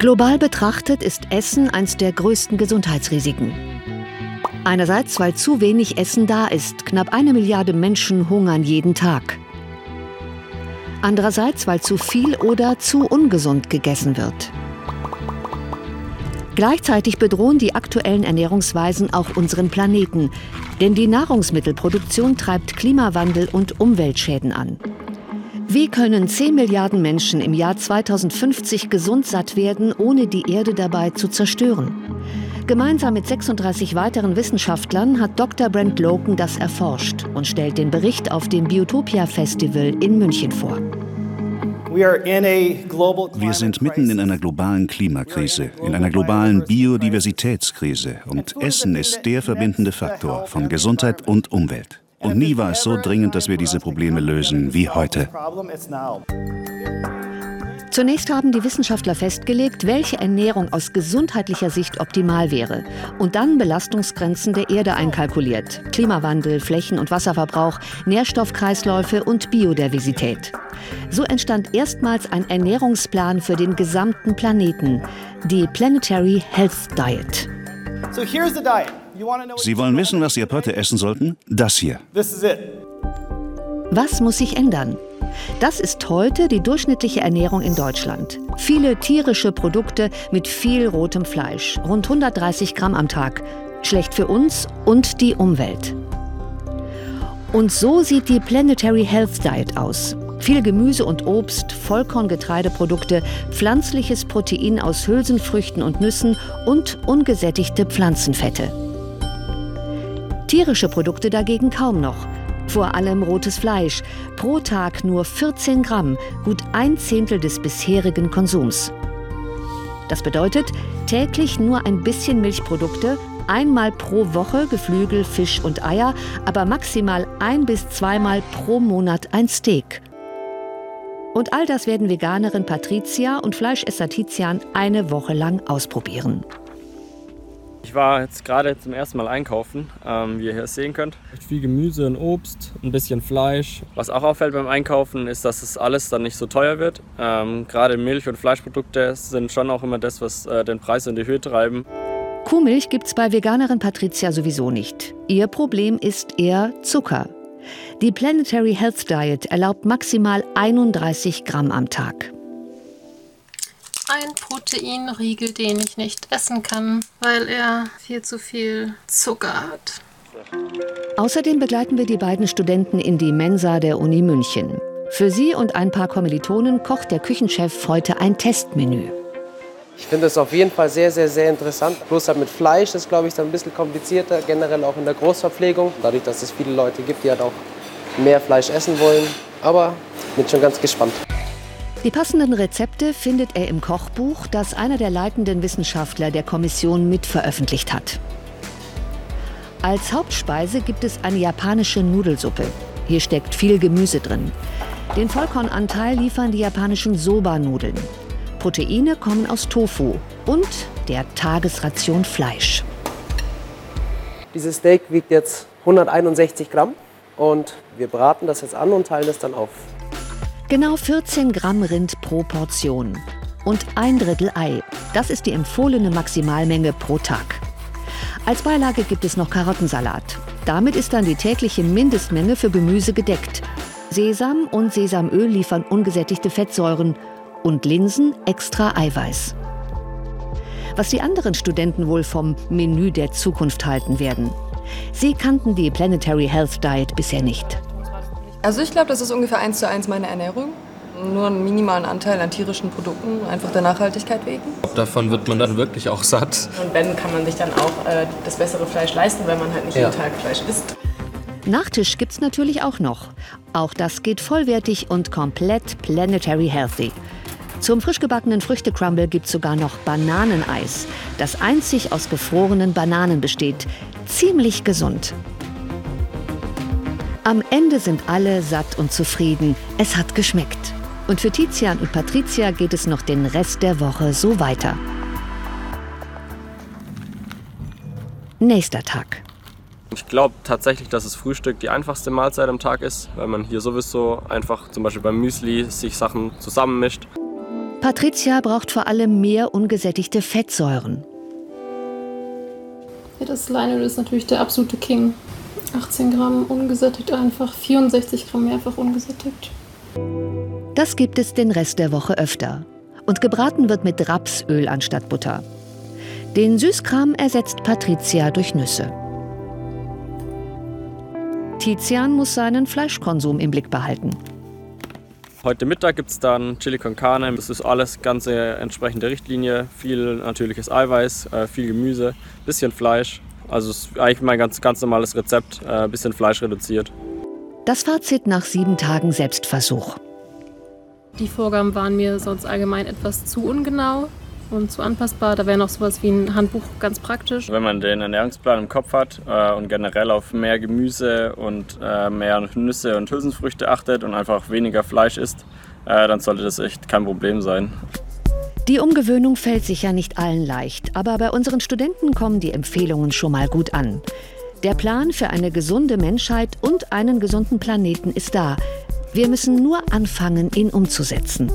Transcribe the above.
Global betrachtet ist Essen eines der größten Gesundheitsrisiken. Einerseits, weil zu wenig Essen da ist. Knapp eine Milliarde Menschen hungern jeden Tag. Andererseits, weil zu viel oder zu ungesund gegessen wird. Gleichzeitig bedrohen die aktuellen Ernährungsweisen auch unseren Planeten, denn die Nahrungsmittelproduktion treibt Klimawandel und Umweltschäden an. Wie können 10 Milliarden Menschen im Jahr 2050 gesund satt werden, ohne die Erde dabei zu zerstören? Gemeinsam mit 36 weiteren Wissenschaftlern hat Dr. Brent Loken das erforscht und stellt den Bericht auf dem Biotopia Festival in München vor. Wir sind mitten in einer globalen Klimakrise, in einer globalen Biodiversitätskrise und Essen ist der verbindende Faktor von Gesundheit und Umwelt. Und nie war es so dringend, dass wir diese Probleme lösen wie heute. Zunächst haben die Wissenschaftler festgelegt, welche Ernährung aus gesundheitlicher Sicht optimal wäre und dann Belastungsgrenzen der Erde einkalkuliert. Klimawandel, Flächen- und Wasserverbrauch, Nährstoffkreisläufe und Biodiversität. So entstand erstmals ein Ernährungsplan für den gesamten Planeten, die Planetary Health Diet. So here's the diet. Sie wollen wissen, was Sie ab heute essen sollten? Das hier. Was muss sich ändern? Das ist heute die durchschnittliche Ernährung in Deutschland. Viele tierische Produkte mit viel rotem Fleisch, rund 130 Gramm am Tag. Schlecht für uns und die Umwelt. Und so sieht die Planetary Health Diet aus. Viel Gemüse und Obst, Vollkorngetreideprodukte, pflanzliches Protein aus Hülsenfrüchten und Nüssen und ungesättigte Pflanzenfette. Tierische Produkte dagegen kaum noch. Vor allem rotes Fleisch. Pro Tag nur 14 Gramm, gut ein Zehntel des bisherigen Konsums. Das bedeutet täglich nur ein bisschen Milchprodukte, einmal pro Woche Geflügel, Fisch und Eier, aber maximal ein bis zweimal pro Monat ein Steak. Und all das werden Veganerin Patricia und Fleischesser Tizian eine Woche lang ausprobieren. Ich war jetzt gerade zum ersten Mal einkaufen, ähm, wie ihr hier sehen könnt. Viel Gemüse und Obst, ein bisschen Fleisch. Was auch auffällt beim Einkaufen ist, dass es alles dann nicht so teuer wird. Ähm, gerade Milch- und Fleischprodukte sind schon auch immer das, was äh, den Preis in die Höhe treiben. Kuhmilch gibt es bei Veganerin Patricia sowieso nicht. Ihr Problem ist eher Zucker. Die Planetary Health Diet erlaubt maximal 31 Gramm am Tag ein Proteinriegel, den ich nicht essen kann, weil er viel zu viel Zucker hat. Außerdem begleiten wir die beiden Studenten in die Mensa der Uni München. Für sie und ein paar Kommilitonen kocht der Küchenchef heute ein Testmenü. Ich finde es auf jeden Fall sehr, sehr, sehr interessant. Bloß halt mit Fleisch ist, glaube ich, dann ein bisschen komplizierter, generell auch in der Großverpflegung. Dadurch, dass es viele Leute gibt, die halt auch mehr Fleisch essen wollen. Aber bin schon ganz gespannt. Die passenden Rezepte findet er im Kochbuch, das einer der leitenden Wissenschaftler der Kommission mitveröffentlicht hat. Als Hauptspeise gibt es eine japanische Nudelsuppe. Hier steckt viel Gemüse drin. Den Vollkornanteil liefern die japanischen Soba-Nudeln. Proteine kommen aus Tofu und der Tagesration Fleisch. Dieses Steak wiegt jetzt 161 Gramm und wir braten das jetzt an und teilen es dann auf. Genau 14 Gramm Rind pro Portion. Und ein Drittel Ei. Das ist die empfohlene Maximalmenge pro Tag. Als Beilage gibt es noch Karottensalat. Damit ist dann die tägliche Mindestmenge für Gemüse gedeckt. Sesam und Sesamöl liefern ungesättigte Fettsäuren und Linsen extra Eiweiß. Was die anderen Studenten wohl vom Menü der Zukunft halten werden. Sie kannten die Planetary Health Diet bisher nicht. Also ich glaube, das ist ungefähr eins zu eins meine Ernährung. Nur einen minimalen Anteil an tierischen Produkten, einfach der Nachhaltigkeit wegen. Davon wird man dann wirklich auch satt. Und wenn, kann man sich dann auch äh, das bessere Fleisch leisten, weil man halt nicht ja. jeden Tag Fleisch isst. Nachtisch gibt's natürlich auch noch. Auch das geht vollwertig und komplett planetary healthy. Zum frisch gebackenen Früchtecrumble gibt's sogar noch Bananeneis, das einzig aus gefrorenen Bananen besteht. Ziemlich gesund. Am Ende sind alle satt und zufrieden. Es hat geschmeckt. Und für Tizian und Patricia geht es noch den Rest der Woche so weiter. Nächster Tag. Ich glaube tatsächlich, dass das Frühstück die einfachste Mahlzeit am Tag ist, weil man hier sowieso einfach zum Beispiel beim Müsli sich Sachen zusammenmischt. Patricia braucht vor allem mehr ungesättigte Fettsäuren. Ja, das Leinöl ist natürlich der absolute King. 18 Gramm ungesättigt einfach, 64 Gramm mehrfach ungesättigt. Das gibt es den Rest der Woche öfter. Und gebraten wird mit Rapsöl anstatt Butter. Den Süßkram ersetzt Patricia durch Nüsse. Tizian muss seinen Fleischkonsum im Blick behalten. Heute Mittag gibt es dann Chili con Carne. Das ist alles ganze entsprechende Richtlinie. Viel natürliches Eiweiß, äh, viel Gemüse, bisschen Fleisch. Also es ist eigentlich mein ganz, ganz normales Rezept, äh, bisschen Fleisch reduziert. Das Fazit nach sieben Tagen Selbstversuch. Die Vorgaben waren mir sonst allgemein etwas zu ungenau und zu anpassbar. Da wäre noch sowas wie ein Handbuch ganz praktisch. Wenn man den Ernährungsplan im Kopf hat äh, und generell auf mehr Gemüse und äh, mehr Nüsse und Hülsenfrüchte achtet und einfach weniger Fleisch isst, äh, dann sollte das echt kein Problem sein. Die Umgewöhnung fällt sicher nicht allen leicht, aber bei unseren Studenten kommen die Empfehlungen schon mal gut an. Der Plan für eine gesunde Menschheit und einen gesunden Planeten ist da. Wir müssen nur anfangen, ihn umzusetzen.